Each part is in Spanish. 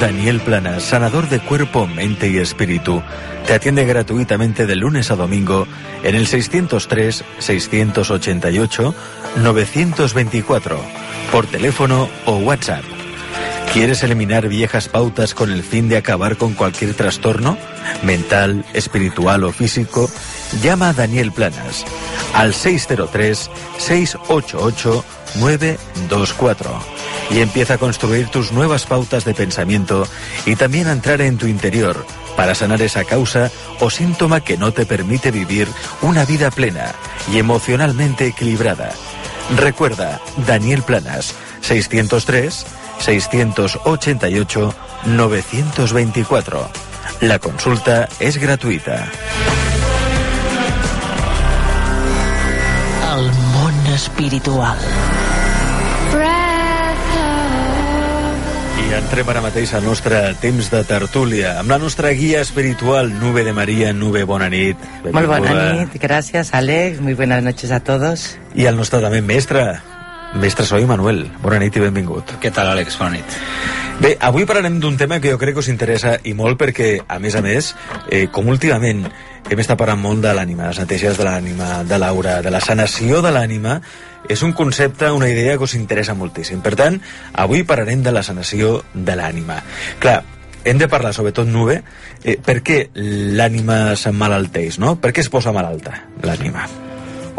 Daniel Plana, sanador de cuerpo, mente y espíritu, te atiende gratuitamente de lunes a domingo en el 603-688-924, por teléfono o WhatsApp. ¿Quieres eliminar viejas pautas con el fin de acabar con cualquier trastorno, mental, espiritual o físico? Llama a Daniel Planas al 603-688-924 y empieza a construir tus nuevas pautas de pensamiento y también a entrar en tu interior para sanar esa causa o síntoma que no te permite vivir una vida plena y emocionalmente equilibrada. Recuerda, Daniel Planas, 603 688 924. La consulta es gratuita. El món espiritual. I entrem ara mateix al nostre temps de tertúlia amb la nostra guia espiritual, Nube de Maria. Nube, bona nit. Muy buena Benvinguda. nit, gracias Alex, muy buenas noches a todos. I el nostre també mestre, mestre Soy Manuel. Bona nit i benvingut. Què tal, Àlex? Bona nit. Bé, avui parlarem d'un tema que jo crec que us interessa i molt perquè, a més a més, eh, com últimament hem estat parlant molt de l'ànima, les neteges de l'ànima, de l'aura, de la sanació de l'ànima, és un concepte, una idea que us interessa moltíssim. Per tant, avui parlarem de la sanació de l'ànima. Clar, hem de parlar, sobretot Nube, eh, per què l'ànima s'emmalalteix, no? Per què es posa malalta l'ànima?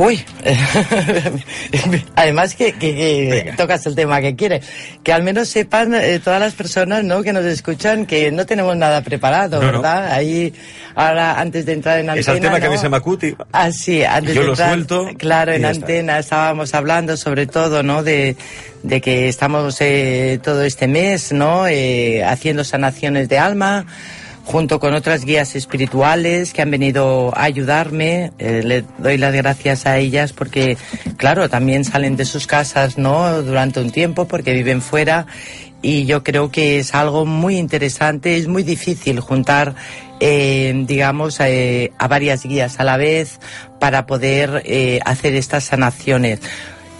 Uy, además que, que- que tocas el tema que quiere, que al menos sepan eh, todas las personas ¿no? que nos escuchan que no tenemos nada preparado, No, no. ¿verdad? Ahí, ahora antes de entrar en antena... És el tema que ¿no? mi se m'acut i... Ah, sí, antes Yo de lo entrar, suelto Claro, en ya está. antena estábamos hablando sobre todo, ¿no? De, de que estamos eh, todo este mes, ¿no? Eh, haciendo sanaciones de alma junto con otras guías espirituales que han venido a ayudarme. Eh, le doy las gracias a ellas porque, claro, también salen de sus casas, ¿no? Durante un tiempo porque viven fuera y yo creo que es algo muy interesante, es muy difícil juntar, eh, digamos, eh, a varias guías a la vez para poder eh, hacer estas sanaciones.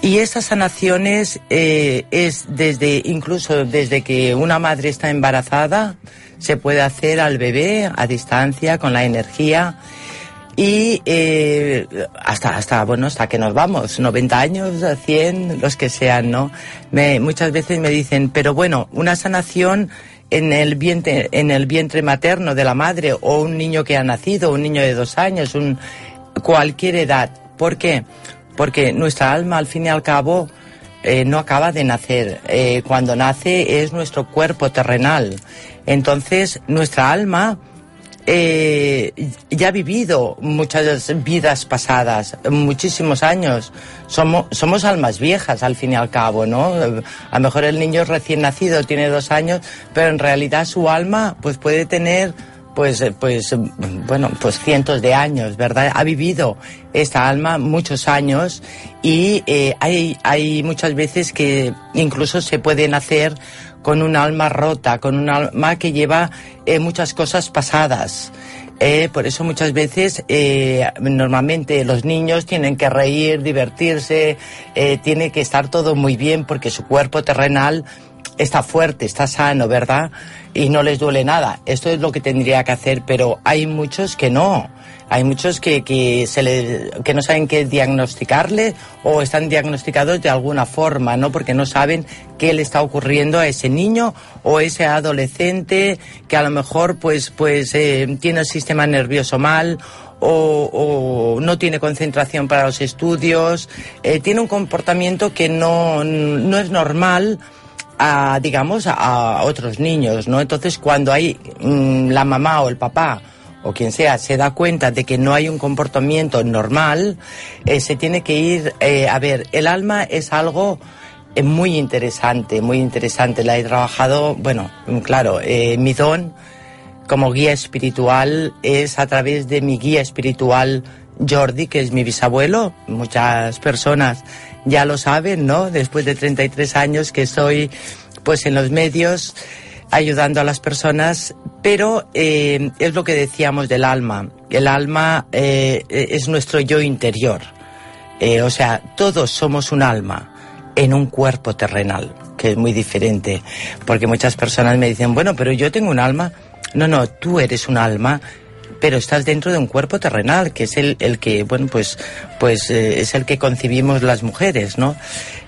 Y estas sanaciones eh, es desde, incluso desde que una madre está embarazada, se puede hacer al bebé a distancia con la energía. Y eh, hasta hasta bueno hasta que nos vamos 90 años 100 los que sean no me, muchas veces me dicen pero bueno una sanación en el vientre en el vientre materno de la madre o un niño que ha nacido un niño de dos años un cualquier edad ¿por qué? Porque nuestra alma al fin y al cabo eh, no acaba de nacer. Eh, cuando nace es nuestro cuerpo terrenal. Entonces, nuestra alma eh, ya ha vivido muchas vidas pasadas, muchísimos años. Somos, somos almas viejas al fin y al cabo, ¿no? A lo mejor el niño es recién nacido, tiene dos años, pero en realidad su alma pues puede tener pues, eh, pues, eh, bueno, pues cientos de años, ¿verdad? Ha vivido esta alma muchos años y eh, hay, hay muchas veces que incluso se pueden hacer con un alma rota, con un alma que lleva muchas cosas pasadas. Por eso muchas veces normalmente los niños tienen que reír, divertirse, tiene que estar todo muy bien porque su cuerpo terrenal está fuerte, está sano, ¿verdad? Y no les duele nada. Esto es lo que tendría que hacer, pero hay muchos que no. Hay muchos que, que, se le, que no saben qué diagnosticarle o están diagnosticados de alguna forma, ¿no? Porque no saben qué le está ocurriendo a ese niño o ese adolescente que a lo mejor pues, pues eh, tiene el sistema nervioso mal o, no tiene concentración para los estudios, eh, tiene un comportamiento que no, no es normal a, digamos, a, otros niños, ¿no? Entonces, cuando hay mm, la mamá o el papá o quien sea se da cuenta de que no hay un comportamiento normal, eh, se tiene que ir eh, a ver. El alma es algo es muy interesante, muy interesante. La he trabajado, bueno, claro, eh, mi don como guía espiritual es a través de mi guía espiritual Jordi, que es mi bisabuelo. Muchas personas ya lo saben, ¿no? Después de 33 años que estoy pues en los medios ayudando a las personas, pero eh, es lo que decíamos del alma. El alma eh, es nuestro yo interior. Eh, o sea, todos somos un alma en un cuerpo terrenal, que es muy diferente, porque muchas personas me dicen, bueno, pero yo tengo un alma. No, no, tú eres un alma pero estás dentro de un cuerpo terrenal, que es el, el que, bueno, pues, pues eh, es el que concibimos las mujeres, ¿no?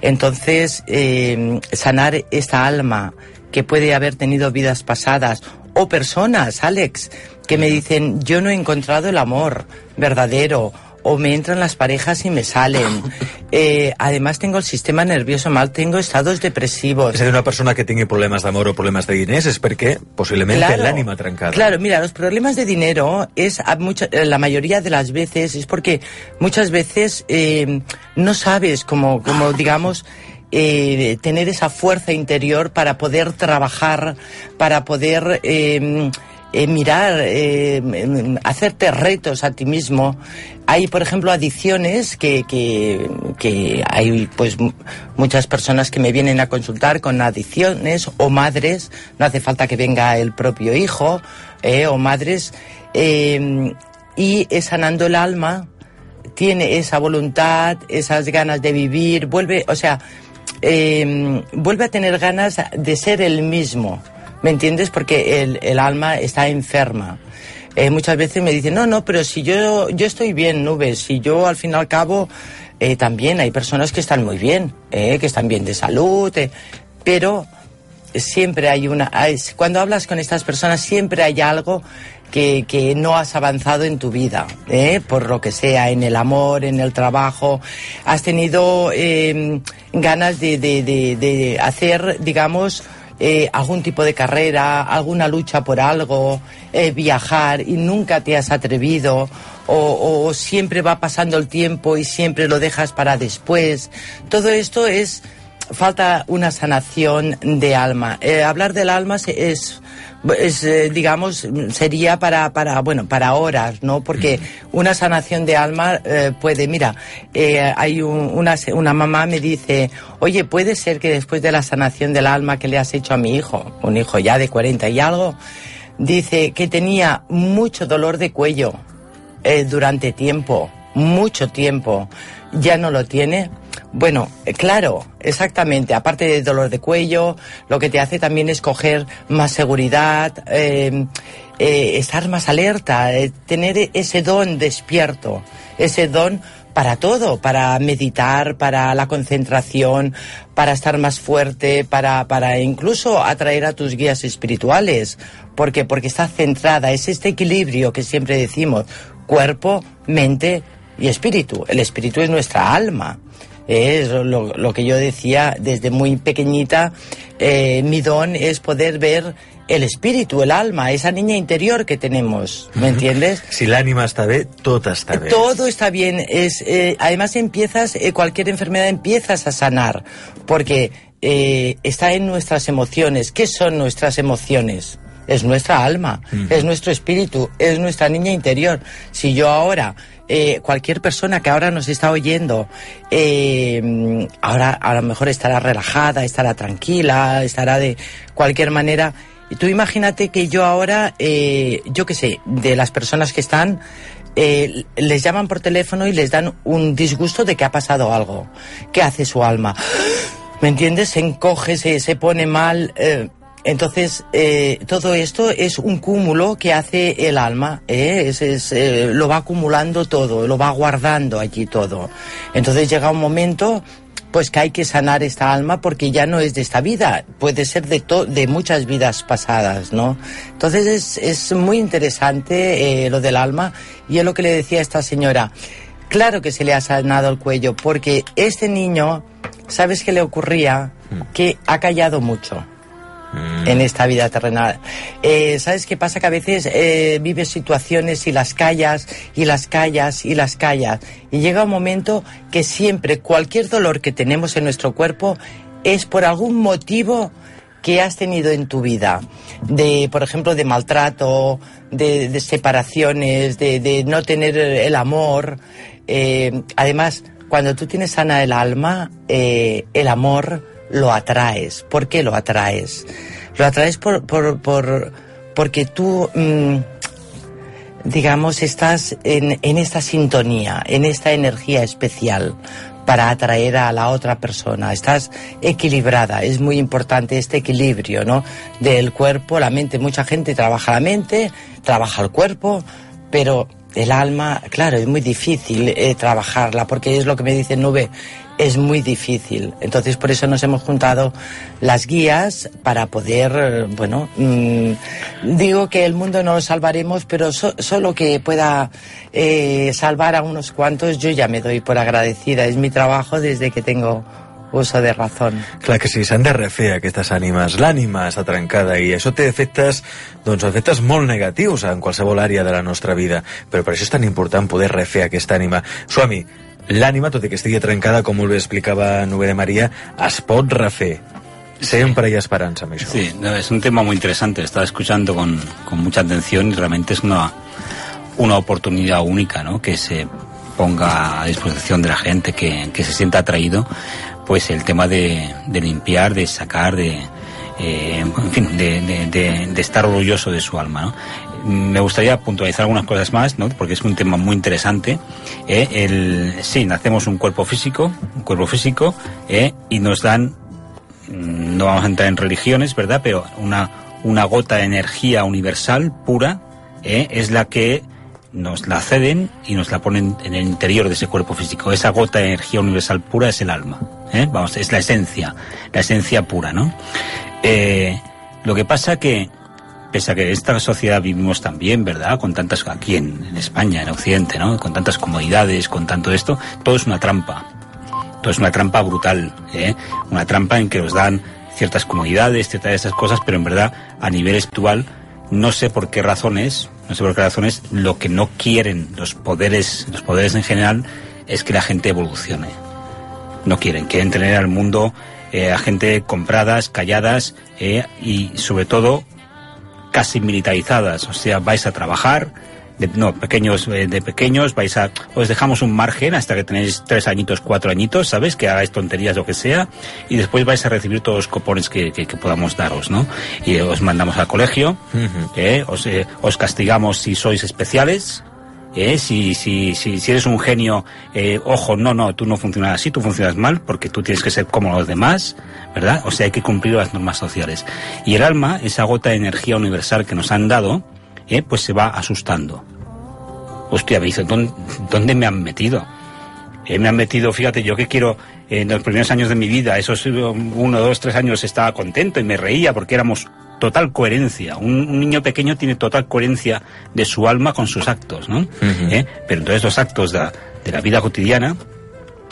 Entonces, eh, sanar esta alma que puede haber tenido vidas pasadas o personas, Alex, que me dicen, yo no he encontrado el amor verdadero o me entran las parejas y me salen. Eh, además tengo el sistema nervioso mal, tengo estados depresivos. Dir, una persona que tingui problemes d'amor o problemes de diners és perquè posiblement Claro. té l'ànima trencada. Claro, mira, los problemas de dinero es a mucha- eh, la mayoría de las veces es porque muchas veces eh, no sabes cómo, como digamos, eh, tener esa fuerza interior para poder trabajar, para poder eh, eh, mirar, eh, em, hacerte retos a ti mismo. Hay, por ejemplo, adicciones que, que, que hay pues muchas personas que me vienen a consultar con adicciones o madres, no hace falta que venga el propio hijo, eh, o madres, eh, y sanando el alma, tiene esa voluntad, esas ganas de vivir, vuelve, o sea, eh, vuelve a tener ganas de ser el mismo, ¿me entiendes? Porque el, el alma está enferma. Eh, muchas veces me dicen, no, no, pero si yo, yo estoy bien, nubes, si yo al fin y al cabo eh, también hay personas que están muy bien, eh, que están bien de salud, eh, pero siempre hay una... cuando hablas con estas personas siempre hay algo que, que no has avanzado en tu vida, ¿eh? por lo que sea, en el amor, en el trabajo. Has tenido ganas de, de- de- de hacer, digamos, eh, algún tipo de carrera, alguna lucha por algo, eh, viajar y nunca te has atrevido. O, o siempre va pasando el tiempo y siempre lo dejas para después. Todo esto es falta una sanación de alma. Eh, hablar del alma es, es, eh, digamos, sería para, para, bueno, para horas, ¿no? Porque una sanación de alma eh, puede, mira, eh, hay un- una, una mamá me dice, oye, puede ser que después de la sanación del alma que le has hecho a mi hijo, un hijo ya de 40 y algo, dice que tenía mucho dolor de cuello durante tiempo, mucho tiempo, ya no lo tiene. Bueno, eh, claro, exactamente. Aparte de dolor de cuello, lo que te hace también es coger más seguridad, eh, eh, estar más alerta, eh, tener ese don despierto, ese don para todo, para meditar, para la concentración, para estar más fuerte, para, para incluso atraer a tus guías espirituales. porque Porque está centrada, es este equilibrio que siempre decimos, cuerpo, mente y espíritu. El espíritu es nuestra alma. Es lo, lo que yo decía desde muy pequeñita, eh, mi don es poder ver el espíritu, el alma, esa niña interior que tenemos, ¿me entiendes? Si l'ànima està bé, tot està bé. Todo está bien. Es, eh, además empiezas, eh, cualquier enfermedad empiezas a sanar, porque eh, está en nuestras emociones. ¿Qué son nuestras emociones? Es nuestra alma, es nuestro espíritu, es nuestra niña interior. Si yo ahora, eh, cualquier persona que ahora nos está oyendo, eh, ahora a lo mejor estará relajada, estará tranquila, estará de cualquier manera. Y tú imagínate que yo ahora, eh, yo qué sé, de las personas que están, les llaman por teléfono y les dan un disgusto de que ha pasado algo. ¿Qué hace su alma? ¿Me entiendes? Se encoge, se, se pone mal. Entonces, eh, todo esto es un cúmulo que hace el alma, ¿eh? es, es, eh, lo va acumulando todo, lo va guardando allí todo. Entonces llega un momento pues que hay que sanar esta alma porque ya no es de esta vida, puede ser de, to de muchas vidas pasadas, ¿no? Entonces es, es muy interesante eh, lo del alma y es lo que le decía a esta señora. Claro que se le ha sanado el cuello porque este niño, ¿sabes qué le ocurría? Que ha callado mucho en esta vida terrenal. Eh, ¿Sabes qué pasa? Que a veces eh, vives situaciones y las callas, y las callas, y las callas. Y llega un momento que siempre, cualquier dolor que tenemos en nuestro cuerpo, es por algún motivo que has tenido en tu vida, de, por ejemplo, de maltrato, de, separaciones, de, de, no tener el amor. Eh, además, cuando tú tienes sana el alma, eh, el amor lo atraes. ¿Por qué lo atraes? Lo atraes por, por, por porque tú, mmm, digamos, estás en, en esta sintonía, en esta energía especial para atraer a la otra persona. Estás equilibrada. Es muy importante este equilibrio, ¿no? Del cuerpo, la mente. Mucha gente trabaja la mente, trabaja el cuerpo, pero el alma, claro, es muy difícil eh, trabajarla, porque es lo que me dice Nube, es muy difícil. Entonces, por eso nos hemos juntado las guías para poder, bueno, mmm, digo que el mundo no lo salvaremos, pero so, solo que pueda eh, salvar a unos cuantos, yo ya me doy por agradecida. Es mi trabajo desde que tengo uso de razón. Clar que sí, s'han de refer aquestes ànimes. L'ànima està trencada i això té efectes, doncs, efectes molt negatius en qualsevol àrea de la nostra vida. Però per això és tan important poder refer aquesta ànima. Suami, l'ànima, tot i que estigui trencada, com molt bé explicava Nube de María, es pot refer. Siempre hay esperanza, me Sí, no, es un tema muy interesante. Estaba escuchando con, con mucha atención y realmente es una, una oportunidad única, ¿no? Que se ponga a disposición de la gente, que, que se sienta atraído pues el tema de, de limpiar, de sacar, de, eh, en fin, de, de, de, estar orgulloso de su alma. ¿no? Me gustaría puntualizar algunas cosas más, ¿no? porque es un tema muy interesante. ¿eh? El, sí, nacemos un cuerpo físico, un cuerpo físico, ¿eh? y nos dan, no vamos a entrar en religiones, ¿verdad? Pero una, una gota de energía universal, pura, ¿eh? es la que nos la ceden y nos la ponen en el interior de ese cuerpo físico. Esa gota de energía universal pura es el alma. Vamos, es la esencia, la esencia pura, ¿no? Lo que pasa que, pese a que esta sociedad vivimos también, ¿verdad? Con tantas, aquí en, España, en Occidente, ¿no? Con tantas comodidades, con tanto esto, todo es una trampa. Todo es una trampa brutal, ¿eh? Una trampa en que nos dan ciertas comodidades, ciertas esas cosas, pero en verdad, a nivel espiritual, no sé por qué razones, no sé por qué razones, lo que no quieren los poderes, los poderes en general, es que la gente evolucione. No quieren, quieren tener al mundo eh, a gente compradas, calladas eh, y sobre todo casi militarizadas. O sea, vais a trabajar, de, no, pequeños, eh, de pequeños, vais a, os dejamos un margen hasta que tenéis tres añitos, cuatro añitos, ¿sabes? Que hagáis tonterías, lo que sea, y después vais a recibir todos los copones que, que, que podamos daros, ¿no? Y os mandamos al colegio, uh -huh. eh, os, eh, os castigamos si sois especiales, eh, si, si, si, si, eres un genio, eh, ojo, no, no, tú no funcionas así, tú funcionas mal, porque tú tienes que ser como los demás, ¿verdad? O sea, hay que cumplir las normas sociales. Y el alma, esa gota de energía universal que nos han dado, eh, pues se va asustando. Hostia, me dice, ¿dónde, ¿dónde me han metido? Eh, me han metido, fíjate, yo que quiero, en los primeros años de mi vida, esos uno, dos, tres años estaba contento y me reía porque éramos total coherencia. Un, un, niño pequeño tiene total coherencia de su alma con sus actos, ¿no? Uh -huh. ¿Eh? Pero entonces los actos de, de la vida cotidiana,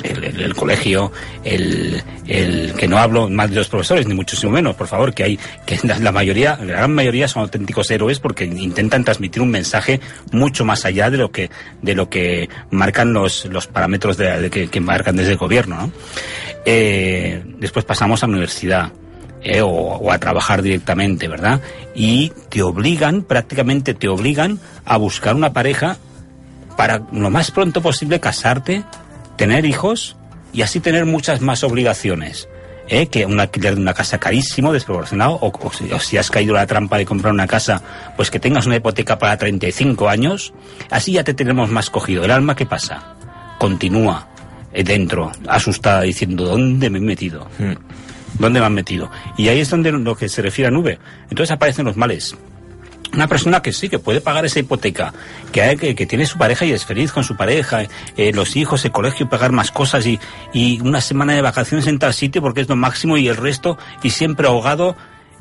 el, el, el, colegio, el, el que no hablo mal de los profesores, ni muchísimo menos, por favor, que hay, que la, la, mayoría, la gran mayoría son auténticos héroes porque intentan transmitir un mensaje mucho más allá de lo que, de lo que marcan los, los parámetros de, de que, que, marcan desde el gobierno, ¿no? Eh, después pasamos a la universidad. Eh, o, a trabajar directamente, ¿verdad? Y te obligan, prácticamente te obligan a buscar una pareja para lo más pronto posible casarte, tener hijos y así tener muchas más obligaciones. ¿eh? Que un alquiler de una casa carísimo, desproporcionado, o, si, has caído la trampa de comprar una casa, pues que tengas una hipoteca para 35 años, así ya te tenemos más cogido. El alma, ¿qué pasa? Continúa eh, dentro, asustada, diciendo, ¿dónde me he metido? Hmm. ¿Dónde me han metido? Y ahí es donde lo que se refiere a nube. Entonces aparecen los males. Una persona que sí, que puede pagar esa hipoteca, que, tiene su pareja y es feliz con su pareja, eh, los hijos, el colegio, pagar más cosas y, y, una semana de vacaciones en tal sitio porque es lo máximo y el resto, y siempre ahogado,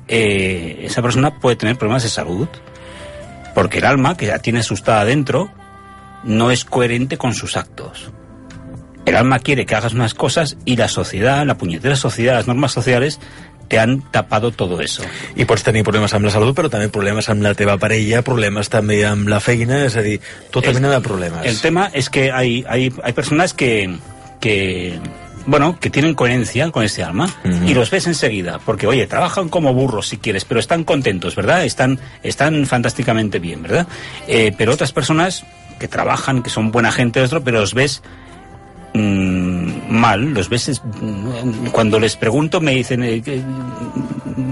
eh, esa persona puede tener problemas de salud. Porque el alma, que ya tiene asustada adentro, no es coherente con sus actos. El alma quiere que hagas unas cosas y la sociedad, la puñetera sociedad, las normas sociales te han tapado todo eso. I pots tenir problemes amb la salut, però també problemes amb la teva parella, problemes també amb la feina, és a dir, tota mena de problemes. El tema es que hay, hay, hay personas que, que bueno, que tienen coherencia con ese alma y los ves enseguida, porque oye, trabajan como burros si quieres, pero están contentos, ¿verdad? Están, están fantásticamente bien, ¿verdad? Eh, pero otras personas que trabajan, que son buena gente, otro, pero los ves mm, mal, los ves es- mm, cuando les pregunto me dicen eh, que-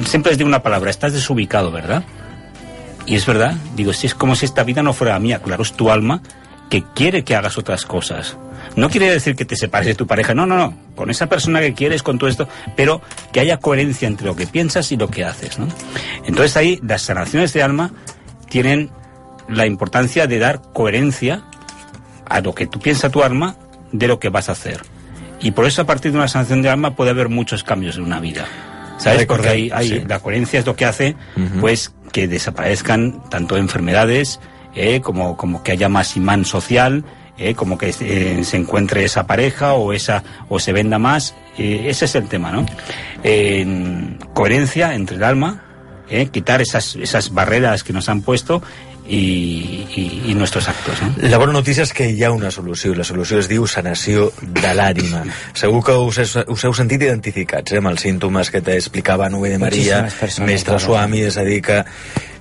siempre les digo una palabra, estás desubicado, ¿verdad? Y es verdad, digo, si es como si esta vida no fuera mía, claro, es tu alma que quiere que hagas otras cosas. No quiere decir que te separes de tu pareja, no, no, no, con esa persona que quieres, con todo esto, pero que haya coherencia entre lo que piensas y lo que haces, ¿no? Entonces ahí las sanaciones de alma tienen la importancia de dar coherencia a lo que tú piensa tu alma de lo que vas a hacer. Y por eso a partir de una sanación de alma puede haber muchos cambios en una vida. ¿Sabes? Porque hay, hay- Sí. la coherencia es lo que hace pues que desaparezcan tanto enfermedades eh, como, como que haya más imán social, eh, como que eh, se encuentre esa pareja o esa o se venda más. eh, ese es el tema, ¿no? En coherencia entre el alma, quitar esas, esas barreras que nos han puesto y, y- y nuestros actos. ¿no? La bona notícia és que hi ha una solució, i la solució es diu sanació de l'ànima. Segur que us, heu- us heu sentit identificats eh, amb els símptomes que t'explicava Nube de Maria, mestre. Suami, és a dir que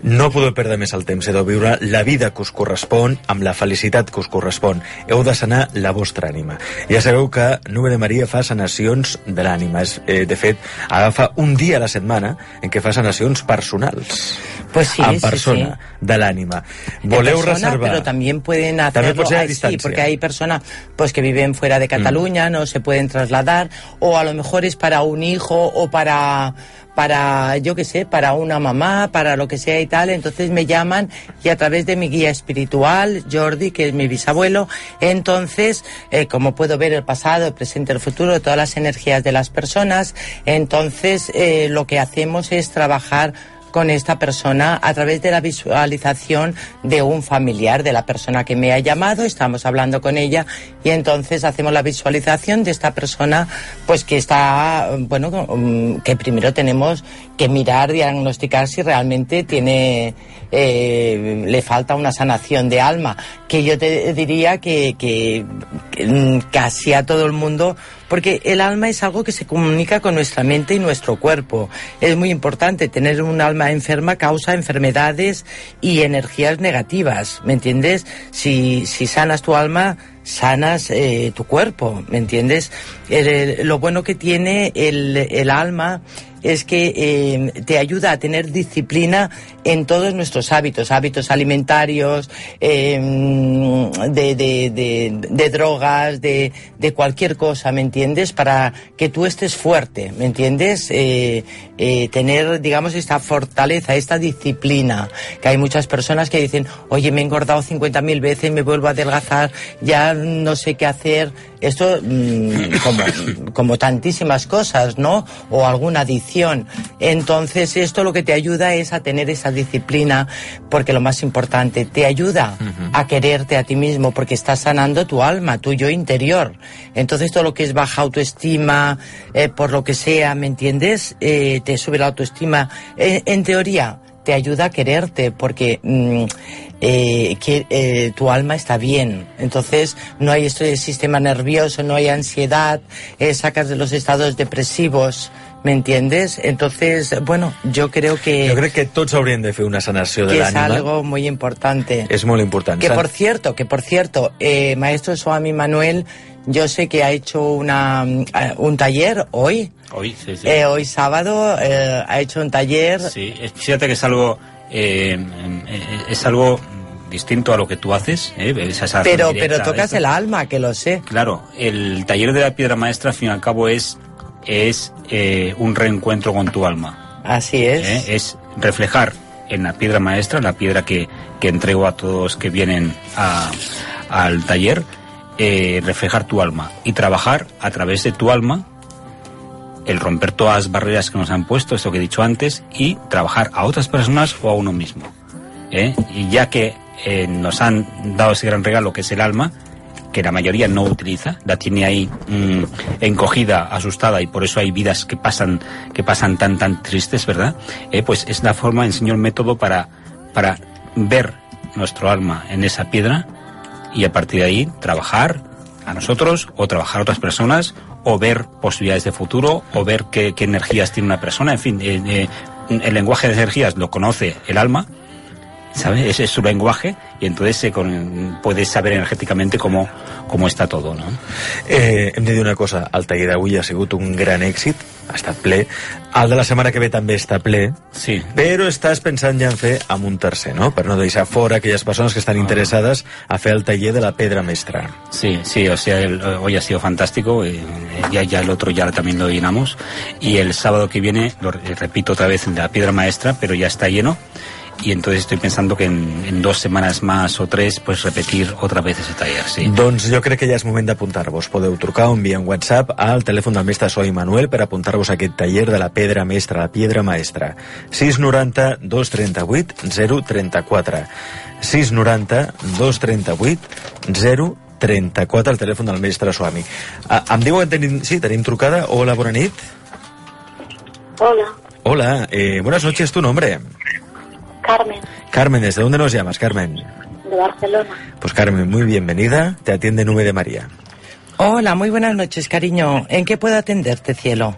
no podeu perdre més el temps, heu de viure la vida que us correspon, amb la felicitat que us correspon. Heu de sanar la vostra ànima. Ja sabeu que Nube de Maria fa sanacions de l'ànima. És, Eh, de fet, agafa un dia a la setmana en què fa sanacions personals. Pues sí, en sí, persona, sí. de l'ànima. En Voleu persona, reservar... pero también pueden También hacerlo ser a sí, distancia. porque hay personas pues que viven fuera Mm. de Cataluña, no se pueden trasladar, o a lo mejor es para un hijo o para para yo qué sé, para una mamá, para lo que sea y tal, entonces me llaman y a través de mi guía espiritual, Jordi, que es mi bisabuelo, entonces, eh, como puedo ver el pasado, el presente, el futuro, todas las energías de las personas, entonces eh, lo que hacemos es trabajar con esta persona a través de la visualización de un familiar, de la persona que me ha llamado, estamos hablando con ella y entonces hacemos la visualización de esta persona pues que está, bueno, mm, que primero tenemos que mirar, diagnosticar si realmente tiene, eh, le falta una sanación de alma, que yo te diría que, que, que, mm, casi a todo el mundo porque el alma es algo que se comunica con nuestra mente y nuestro cuerpo. Es muy importante. Tener un alma enferma causa enfermedades y energías negativas, ¿me entiendes? Si, si sanas tu alma, sanas eh, tu cuerpo, ¿me entiendes? Lo bueno que tiene el, el alma es que eh, te ayuda a tener disciplina en todos nuestros hábitos, hábitos alimentarios, eh, de, de, de, drogas, de, de cualquier cosa, ¿me entiendes? Para que tú estés fuerte, ¿me entiendes? Eh, eh, tener, digamos, esta fortaleza, esta disciplina, que hay muchas personas que dicen, oye, me he engordado 50.000 veces, me vuelvo a adelgazar, ya no sé qué hacer. Esto, mm, como, como tantísimas cosas, ¿no? O alguna adicción. Entonces, esto lo que te ayuda es a tener esa disciplina, porque lo más importante, te ayuda a quererte a ti mismo, porque estás sanando tu alma, tu yo interior. Entonces, todo lo que es baja autoestima, eh, por lo que sea, ¿me entiendes? Eh, te sube la autoestima. Eh, en teoría, te ayuda a quererte porque mm, eh, que, eh, tu alma está bien. Entonces no hay esto del sistema nervioso, no hay ansiedad, eh, sacas de los estados depresivos. ¿Me entiendes? Entonces, bueno, yo creo que, Jo crec que tots haurien de fer una sanació de que es l'ànima. algo muy importante. És molt important. Que por cierto, que por cierto, eh, maestro Swami Manuel, yo sé que ha hecho una, eh, un taller hoy, Hoy, sí, sí. eh, hoy sábado, eh, ha hecho un taller. Sí, es- fíjate que es algo, eh, es algo distinto a lo que tú haces. ¿eh? Esa Pero, pero tocas el alma, que lo sé. Claro, el taller de la piedra maestra, al fin y al cabo, es, es un reencuentro con tu alma. Así es. Es reflejar en la piedra maestra, la piedra que, que entrego a todos que vienen a- al taller, eh, reflejar tu alma y trabajar a través de tu alma el romper todas las barreras que nos han puesto, esto que he dicho antes, y trabajar a otras personas o a uno mismo. ¿eh? Y ya que eh, nos han dado ese gran regalo que es el alma, que la mayoría no utiliza, la tiene ahí mm, encogida, asustada, y por eso hay vidas que pasan, que pasan tan tan tristes, ¿verdad? Eh, pues es la forma, enseñó el método para, para ver nuestro alma en esa piedra y a partir de ahí trabajar a nosotros o trabajar a otras personas o ver posibilidades de futuro, o ver qué, qué energías tiene una persona, en fin, eh, eh, el lenguaje de energías lo conoce el alma, ¿sabe? Ese es su lenguaje y entonces se con, puedes saber energèticament com, com està tot, no? Eh, hem de dir una cosa, el taller d'avui ha sigut un gran èxit, ha estat ple, el de la setmana que ve també està ple, sí. però estàs pensant ja en fer amb un tercer, no? Per no deixar fora aquelles persones que estan interessades a fer el taller de la pedra mestra. Sí, sí, o sea, el, hoy ha sido fantástico, eh, ya, ya el otro ya también lo llenamos, y el sábado que viene, lo repito otra vez, la piedra maestra, pero ya está lleno, y entonces estoy pensando que en, en dos semanas más o tres pues repetir otra vez ese taller, sí. Doncs jo crec que ja és moment d'apuntar-vos. Podeu trucar o enviar un WhatsApp al telèfon del mestre Soi Manuel per apuntar-vos a aquest taller de la pedra mestra, la piedra maestra. 690 238 034 690 238 034 el telèfon del mestre Suami. Ah, em diuen que tenim, sí, tenim trucada. Hola, bona nit. Hola, Hola, eh, buenas noches, tu nombre. Carmen, Carmen, ¿desde dónde nos llamas, Carmen? de Barcelona. Pues Carmen, muy bienvenida. Te atiende Nube de María. Hola, muy buenas noches, cariño. ¿En qué puedo atenderte, cielo?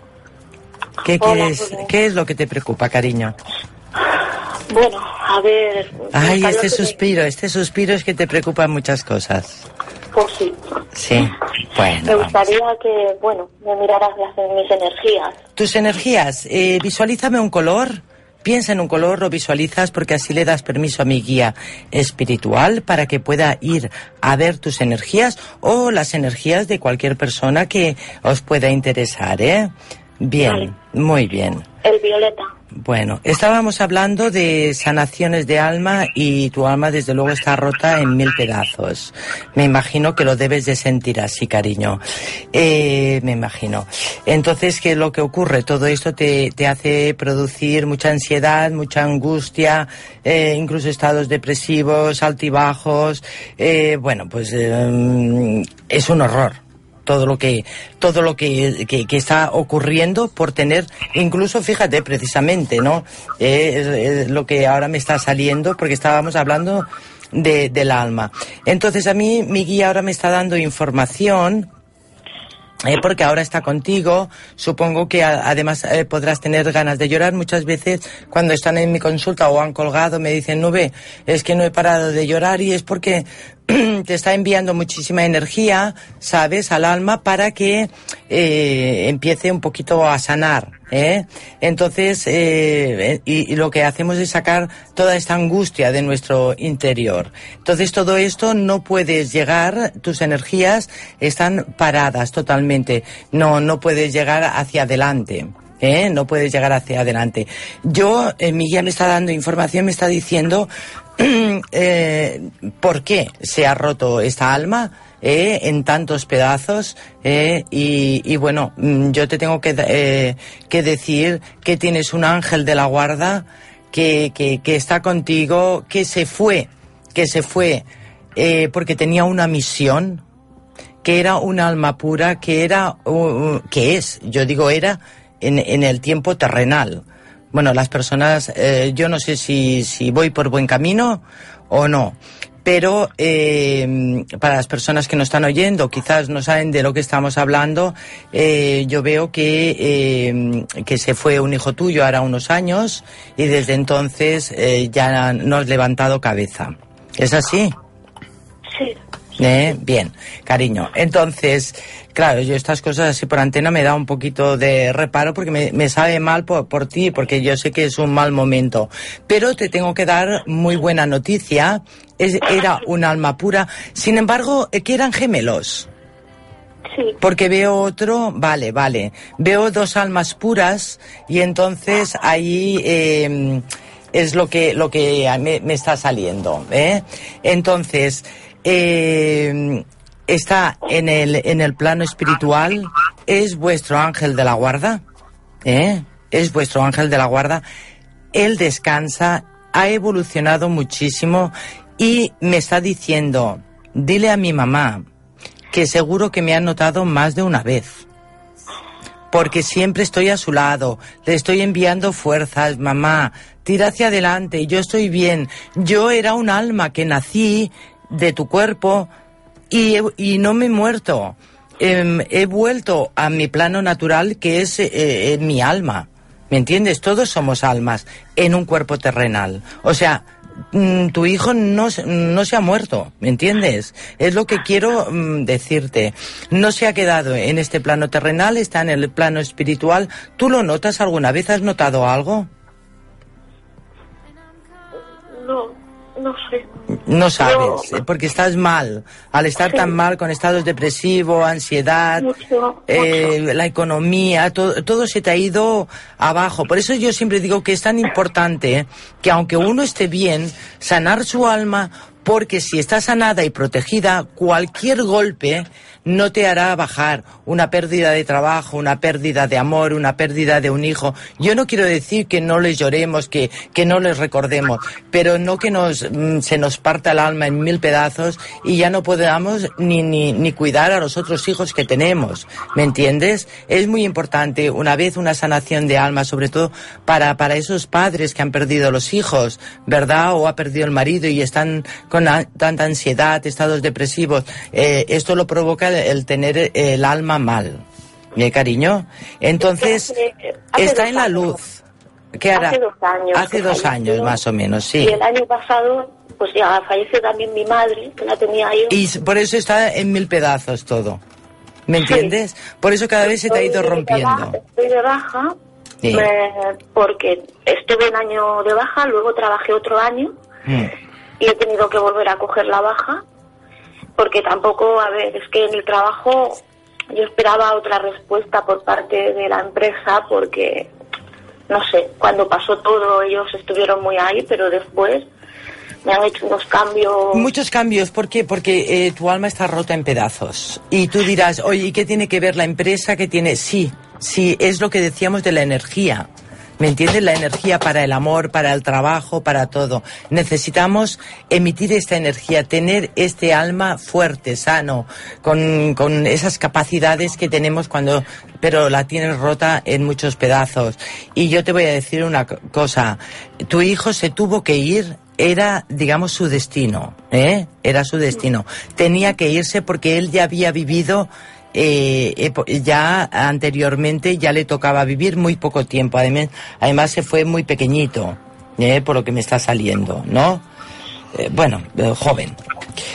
¿Qué, Hola, quieres, pues, ¿Qué es lo que te preocupa, cariño? Bueno, a ver... Ay, me este suspiro, este suspiro es que te preocupan muchas cosas. Pues sí. Sí, Me bueno. vamos. gustaría que, bueno, me miraras las, mis energías. Tus energías, eh, visualízame un color. Piensa en un color, lo visualizas porque así le das permiso a mi guía espiritual para que pueda ir a ver tus energías o las energías de cualquier persona que os pueda interesar, ¿eh? Bien, Vale. muy bien. El violeta. Bueno, estábamos hablando de sanaciones de alma y tu alma desde luego está rota en mil pedazos. Me imagino que lo debes de sentir así, cariño. Eh, me imagino. Entonces, ¿qué es lo que ocurre? Todo esto te, te hace producir mucha ansiedad, mucha angustia, eh, incluso estados depresivos, altibajos. Eh, bueno, pues eh, es un horror todo lo que todo lo que, que, está ocurriendo por tener incluso fíjate precisamente no es, lo que ahora me está saliendo porque estábamos hablando de, del alma. Entonces a mí mi guía ahora me está dando información eh, porque ahora está contigo, supongo que además eh, podrás tener ganas de llorar. Muchas veces cuando están en mi consulta o han colgado me dicen, Nube, es que no he parado de llorar y es porque te está enviando muchísima energía, ¿sabes?, al alma para que eh, empiece un poquito a sanar. ¿eh? Entonces, eh, y, lo que hacemos es sacar toda esta angustia de nuestro interior. Entonces, todo esto no puedes llegar, tus energías están paradas totalmente. No, no puedes llegar hacia adelante. ¿eh? No puedes llegar hacia adelante. Yo, eh, mi guía me está dando información, me está diciendo eh, por qué se ha roto esta alma eh, en tantos pedazos eh, y, bueno, mm, yo te tengo que, eh, que decir que tienes un ángel de la guarda que, está contigo, que se fue, que se fue porque tenía una misión, que era un alma pura, que era, uh, que es, yo digo era, en el tiempo terrenal. Bueno, las personas, eh, yo no sé si, si voy por buen camino o no, pero eh, para las personas que nos están oyendo, quizás no saben de lo que estamos hablando, eh, yo veo que, eh, que se fue un hijo tuyo ahora unos años y desde entonces eh, ya no has levantado cabeza. ¿Es así? Sí. ¿Eh? Bien, cariño. Entonces, claro, yo estas cosas así por antena me da un poquito de reparo porque me, me sabe mal por, por ti, porque yo sé que es un mal momento. Pero te tengo que dar muy buena noticia. Es, era un alma pura. Sin embargo, eh, que eran gemelos. Sí. Porque veo otro, vale, vale. Veo dos almas puras y entonces ahí eh, es lo que, lo que me, me está saliendo. ¿eh? Entonces, eh, está en el, en el plano espiritual, es vuestro ángel de la guarda, ¿eh? es vuestro ángel de la guarda. Él descansa, ha evolucionado muchísimo y me está diciendo, dile a mi mamá que seguro que me ha notado más de una vez. Porque siempre estoy a su lado, le estoy enviando fuerzas, mamá, tira hacia adelante, yo estoy bien. Yo era un alma que nací de tu cuerpo y, y no me he muerto. em, he vuelto a mi plano natural que es eh, mi alma. ¿Me entiendes? Todos somos almas en un cuerpo terrenal. O sea, mm, tu hijo no, no se ha muerto, ¿me entiendes? Es lo que quiero mm, decirte. No se ha quedado en este plano terrenal, está en el plano espiritual. ¿Tú lo notas alguna vez? ¿Has notado algo? No, no sé. No sabes, eh, porque estás mal. Al estar tan mal con estados depresivos, ansiedad, Mucho, eh, la economía, todo, todo se te ha ido abajo. Por eso yo siempre digo que es tan importante que aunque uno esté bien, sanar su alma, porque si está sanada y protegida, cualquier golpe no te hará bajar una pérdida de trabajo, una pérdida de amor, una pérdida de un hijo. Yo no quiero decir que no les lloremos, que, que no les recordemos, pero no que nos, mm, se nos parta el alma en mil pedazos y ya no podamos ni, ni, ni cuidar a los otros hijos que tenemos. ¿Me entiendes? Es muy importante una vez una sanación de alma, sobre todo para, para esos padres que han perdido los hijos, ¿verdad? O ha perdido el marido y están con tanta ansiedad, estados depresivos. Eh, esto lo provoca el tener el alma mal. ¿Eh, cariño? Entonces, Hace- hace está en la años. luz. ¿Qué hará? Hace dos años. Hace que dos falleció. años, más o menos, sí. Y el año pasado, pues ya falleció también mi madre, que la tenía yo. Y por eso está en mil pedazos todo. ¿Me entiendes? Por eso cada vez se te ha ido Estoy de rompiendo. baja- Estoy de baja Sí. me- porque estuve un año de baja, luego trabajé otro año Mm. y he tenido que volver a coger la baja porque tampoco, a ver, es que en el trabajo yo esperaba otra respuesta por parte de la empresa porque, no sé, cuando pasó todo ellos estuvieron muy ahí, pero después me han hecho unos cambios. Muchos cambios, ¿por qué? Porque eh, tu alma está rota en pedazos. Y tú dirás, oye, ¿y qué tiene que ver la empresa? ¿Qué tiene? Sí, sí, es lo que decíamos de la energía. ¿Me entiendes? La energía para el amor, para el trabajo, para todo. Necesitamos emitir esta energía, tener este alma fuerte, sano, con, con esas capacidades que tenemos cuando, pero la tienes rota en muchos pedazos. Y yo te voy a decir una co- cosa. Tu hijo se tuvo que ir era, digamos, su destino, ¿eh? Era su destino. Tenía que irse porque él ya había vivido, eh, ya anteriormente, ya le tocaba vivir muy poco tiempo. Además, además se fue muy pequeñito, ¿eh? Por lo que me está saliendo, ¿no? Eh, bueno, eh, joven.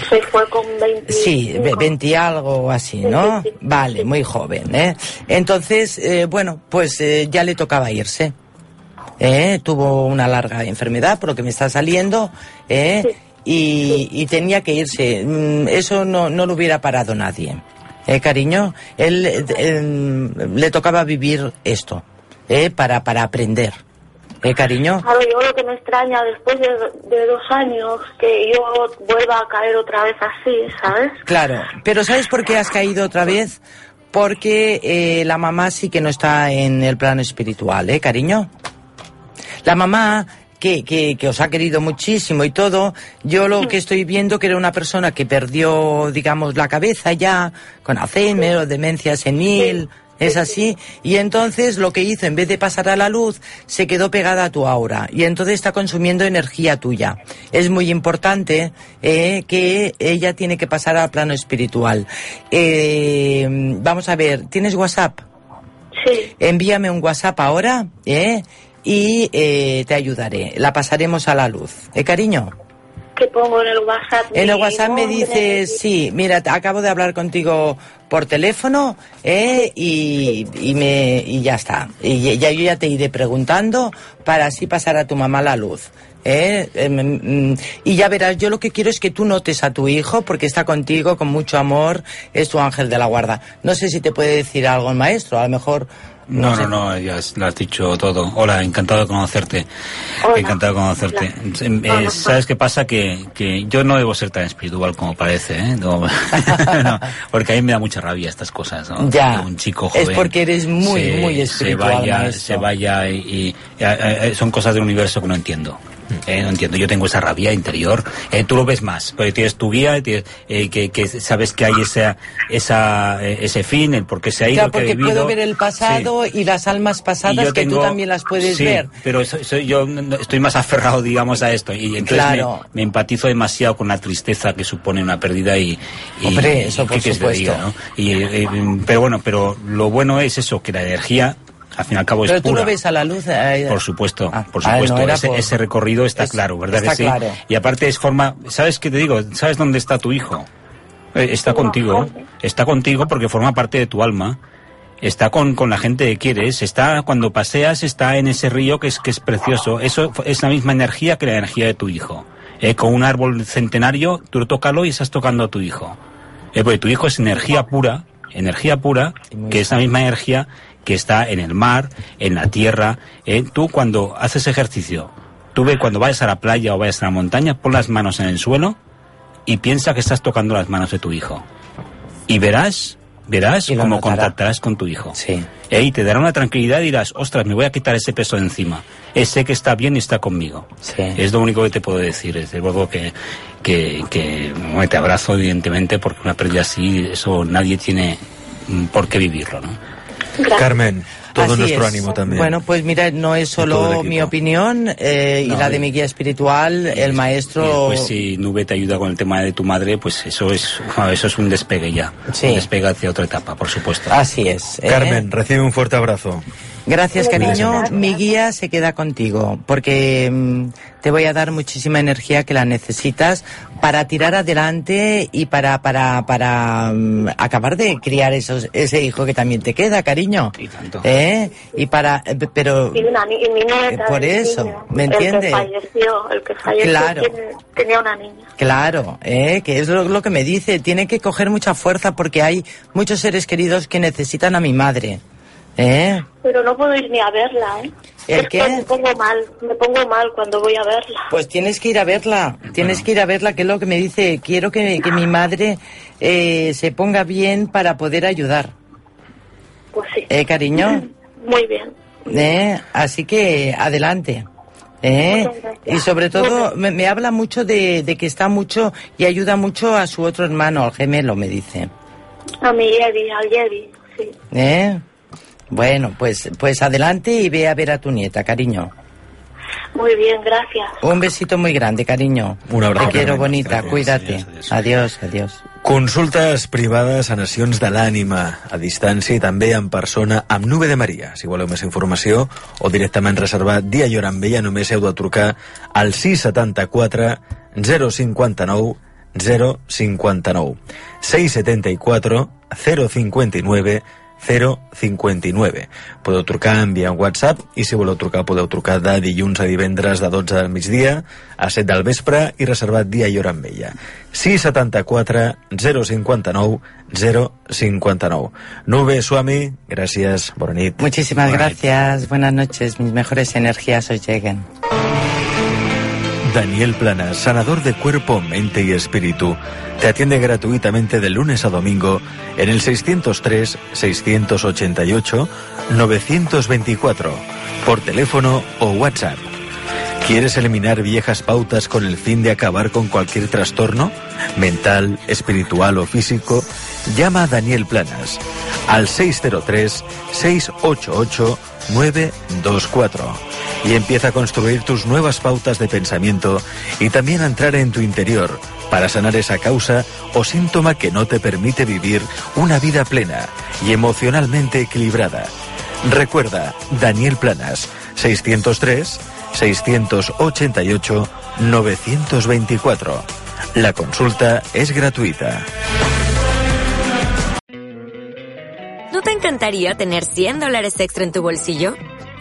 Se fue con 20. Sí, ve- 20 y algo o así, ¿no? Vale, muy joven, ¿eh? Entonces, eh, bueno, pues eh, ya le tocaba irse. ¿eh? Tuvo una larga enfermedad, por lo que me está saliendo, ¿eh? Y, y tenía que irse. Mm, Eso no, no lo hubiera parado nadie. ¿Eh, cariño? Él eh, eh, le tocaba vivir esto, ¿eh? Para, para aprender. ¿Eh, cariño? Claro, yo lo que me extraña después de, de dos años que yo vuelva a caer otra vez así, ¿sabes? Claro, pero ¿sabes por qué has caído otra vez? Porque eh, la mamá sí que no está en el plano espiritual, ¿eh, cariño? La mamá que, que, que os ha querido muchísimo y todo, yo lo que estoy viendo que era una persona que perdió, digamos, la cabeza ya, con Alzheimer o demencia senil, es así, y entonces lo que hizo, en vez de pasar a la luz, se quedó pegada a tu aura, y entonces está consumiendo energía tuya. Es muy importante eh, que ella tiene que pasar al plano espiritual. Eh, vamos a ver, ¿tienes WhatsApp? Sí. Envíame un WhatsApp ahora, ¿eh? Y eh, te ayudaré. La pasaremos a la luz. ¿Eh, cariño? Que pongo en el WhatsApp. En el WhatsApp me dices, sí, mira, acabo de hablar contigo por teléfono, ¿eh? Y, y, me, y ya está. Y ya, yo ya te iré preguntando para así pasar a tu mamá la luz. ¿eh? Eh, mm, mm, y ya verás, yo lo que quiero es que tú notes a tu hijo, porque está contigo con mucho amor, es tu ángel de la guarda. No sé si te puede decir algo el maestro, a lo mejor... No, sé. no, no, ya has- lo has dicho todo. Hola, encantado de conocerte. Hola. Encantado de conocerte. Eh, ¿Sabes qué pasa? Que, que yo no debo ser tan espiritual como parece, ¿eh? No, no, porque a mí me da mucha rabia estas cosas, ¿no? Ya. Que Un chico Es joven. porque eres muy, muy espiritual, Se vaya, maestro. se vaya y, y- eh, eh, son cosas del universo que no entiendo. Eh, no entiendo, yo tengo esa rabia interior. Eh, tú lo ves más, porque tienes tu guía, tienes, eh, que, que sabes que hay esa, esa, eh, ese fin, el por qué se ha ido, Claro, que ha porque vivido. puedo ver el pasado y las almas pasadas que tú también las puedes sí, ver. Pero soy- soy- yo estoy más aferrado, digamos, a esto. Y entonces Claro. me, me empatizo demasiado con la tristeza que supone una pérdida y. y- Hombre, eso y por que supuesto. diga, ¿no? Y, eh, pero bueno, pero lo bueno es eso, que la energía al fin y al cabo es Pero tú pura. lo ves a la luz. eh, Por supuesto, Ah, por ah, supuesto. no ese, por- ese recorrido está Es- claro, ¿verdad está que sí? claro. Y aparte es forma, ¿sabes qué te digo? ¿Sabes dónde está tu hijo? Eh, está contigo, está contigo porque forma parte de tu alma. Está con, con la gente que quieres, está cuando paseas, está en ese río que es, que es precioso. Eso es la misma energía que la energía de tu hijo. Eh, con un árbol centenario, tú tócalo y estás tocando a tu hijo. Eh, porque tu hijo es energía pura, energía pura, que es la misma energía que está en el mar, en la tierra. Eh, tú cuando haces ejercicio, tú ve cuando vayas a la playa o vayas a la montaña, pon las manos en el suelo y piensa que estás tocando las manos de tu hijo. Y verás, verás Y cómo notará. contactarás con tu hijo. Sí. Eh, y te dará una tranquilidad y dirás, ostras, me voy a quitar ese peso de encima. Ese que está bien y está conmigo. Sí. Es lo único que te puedo decir. Es luego que, que, que bueno, te abrazo, evidentemente, porque una pérdida así, eso nadie tiene mm, por qué vivirlo, ¿no? Gracias. Carmen, todo Así nuestro es. ánimo también. Bueno, pues mira, no es solo mi opinión eh, y la de y- mi guía espiritual, el maestro. Pues si Nube te ayuda con el tema de tu madre, pues eso es, eso es un despegue ya. Sí. Un despegue hacia otra etapa, por supuesto. Así es. ¿eh? Carmen, recibe un fuerte abrazo. Gracias, cariño. gracias. Mi guía se queda contigo porque mm, te voy a dar muchísima energía que la necesitas para tirar adelante y para para para mm, acabar de criar esos, ese hijo que también te queda, cariño. Y tanto. ¿Eh? Y para eh, pero Y, una, ni- y mi nieta. Por el eso, niño, ¿me El entiende? que falleció, el que falleció Claro. tiene- tenía una niña. Claro, ¿eh? que es lo, lo que me dice. Tiene que coger mucha fuerza porque hay muchos seres queridos que necesitan a mi madre. ¿Eh? Pero no puedo ir ni a verla, ¿eh? ¿El qué? me pongo mal, me pongo mal cuando voy a verla. Pues tienes que ir a verla, tienes que ir a verla, que es lo que me dice. Quiero que, que mi madre eh, se ponga bien para poder ayudar. Pues sí. ¿Eh, cariño? Muy bien. ¿Eh? Así que adelante. ¿Eh? Y sobre todo me, me habla mucho de, de que está mucho y ayuda mucho a su otro hermano, al gemelo, me dice. A mi Yevi, al Yevi, sí. ¿Eh? Bueno, pues, pues adelante y ve a ver a tu nieta, cariño. Muy bien, gracias. Un besito muy grande, cariño. Un abrazo, Te quiero, bonita. Gracias, Cuídate. adiós, Adiós, adiós. Consultes privades a Nacions de l'Ànima, a distància i també en persona amb Nube de Maria. Si voleu més informació o directament reservar dia i hora amb ella, només heu de trucar al 674 059 059 674 059 059. Podeu trucar enviant WhatsApp i si voleu trucar podeu trucar de dilluns a divendres de 12 del migdia a 7 del vespre i reservar dia i hora amb ella. 674 059 059. Nube Suami, gràcies, bona nit. Muchísimas Buenas gracias. Buenas noches. Mis mejores energías os lleguen. Daniel Plana, sanador de cuerpo, mente y espíritu, te atiende gratuitamente de lunes a domingo en el 603-688-924, por teléfono o WhatsApp. ¿Quieres eliminar viejas pautas con el fin de acabar con cualquier trastorno, mental, espiritual o físico? Llama a Daniel Planas al 603-688-924 y empieza a construir tus nuevas pautas de pensamiento y también a entrar en tu interior para sanar esa causa o síntoma que no te permite vivir una vida plena y emocionalmente equilibrada. Recuerda, Daniel Planas, 603 688 924. La consulta es gratuita. ¿No te encantaría tener 100 dólares extra en tu bolsillo?